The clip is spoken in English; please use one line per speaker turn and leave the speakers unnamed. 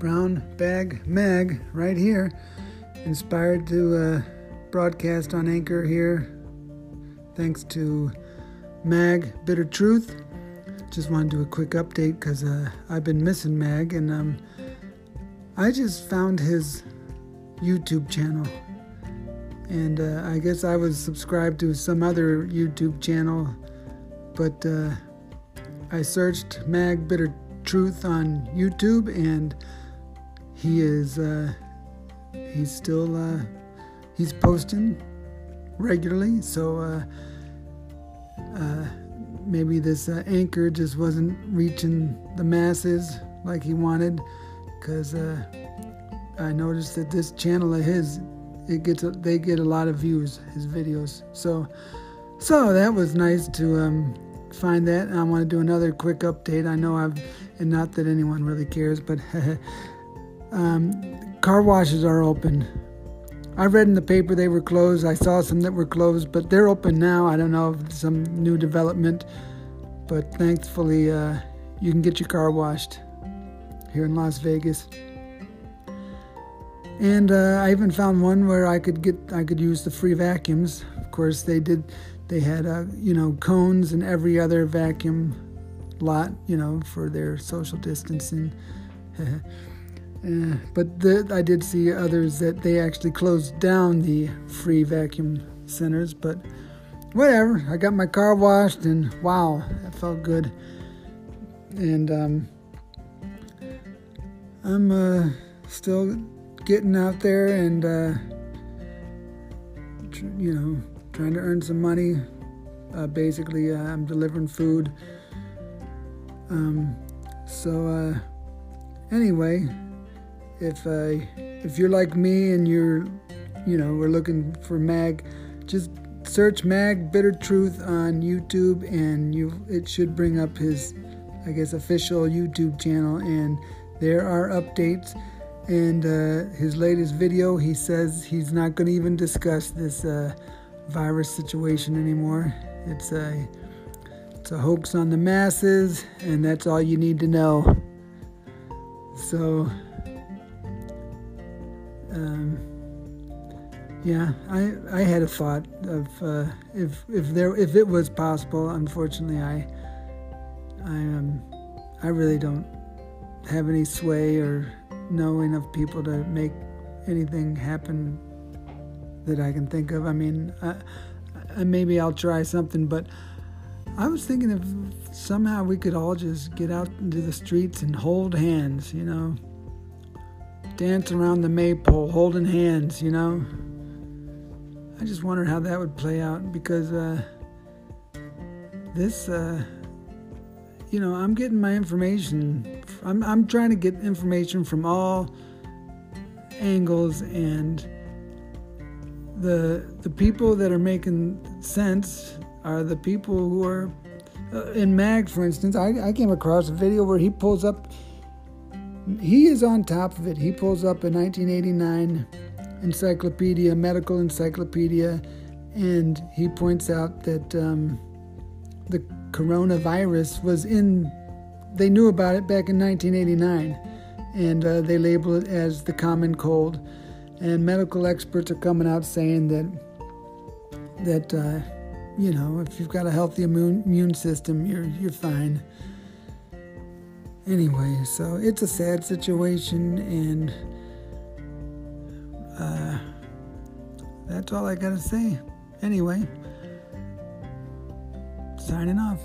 Brown Bag Mag right here. Inspired to uh, broadcast on Anchor here. Thanks to Mag Bitter Truth. Just want to do a quick update because uh, I've been missing Mag and um, I just found his YouTube channel. And uh, I guess I was subscribed to some other YouTube channel, but uh, I searched Mag Bitter Truth on YouTube, and he is uh, he's still uh, he's posting regularly. So uh, uh, maybe this uh, anchor just wasn't reaching the masses like he wanted, because I noticed that this channel of his it gets a, they get a lot of views his videos. So so that was nice to um, find that. I want to do another quick update. I know I've, and not that anyone really cares, but um, car washes are open. I read in the paper they were closed. I saw some that were closed, but they're open now. I don't know if some new development, but thankfully uh, you can get your car washed here in Las Vegas. And uh, I even found one where I could get I could use the free vacuums. Of course, they did they had, uh, you know, cones and every other vacuum lot, you know, for their social distancing. uh, but the, I did see others that they actually closed down the free vacuum centers. But whatever, I got my car washed and wow, that felt good. And um, I'm uh, still getting out there and, uh, you know, trying to earn some money. Uh, basically, uh, I'm delivering food. Um, so anyway, if uh, if you're like me and you're, you know, we're looking for Mag, just search Mag Bitter Truth on YouTube, and you it should bring up his, I guess, official YouTube channel, and there are updates. And uh, his latest video, he says he's not going to even discuss this uh, virus situation anymore. It's a it's a hoax on the masses, and that's all you need to know. So, um, yeah, I I had a thought of uh, if if there if it was possible. Unfortunately, I I um I really don't have any sway or know enough people to make anything happen that I can think of. I mean, I, I, maybe I'll try something, but I was thinking if somehow we could all just get out into the streets and hold hands, you know, dance around the maypole holding hands, you know. I just wondered how that would play out because uh, this, uh, you know, I'm getting my information. I'm, I'm trying to get information from all angles and the the people that are making sense are the people who are uh, in mag for instance I, I came across a video where he pulls up he is on top of it he pulls up a 1989 encyclopedia medical encyclopedia and he points out that um, the coronavirus was in they knew about it back in 1989 and uh, they label it as the common cold and medical experts are coming out saying that that uh, you know if you've got a healthy immune, immune system, you're you're fine. Anyway, so it's a sad situation, and uh, that's all I gotta say. Anyway, signing off.